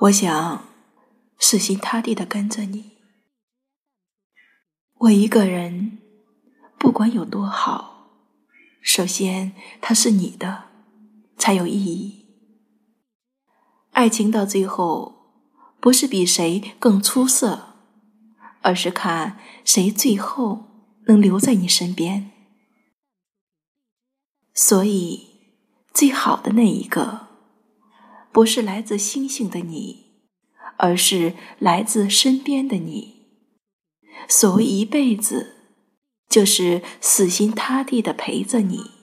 我想死心塌地的跟着你。我一个人，不管有多好，首先他是你的，才有意义。爱情到最后，不是比谁更出色，而是看谁最后能留在你身边。所以，最好的那一个，不是来自星星的你，而是来自身边的你。所谓一辈子，就是死心塌地的陪着你。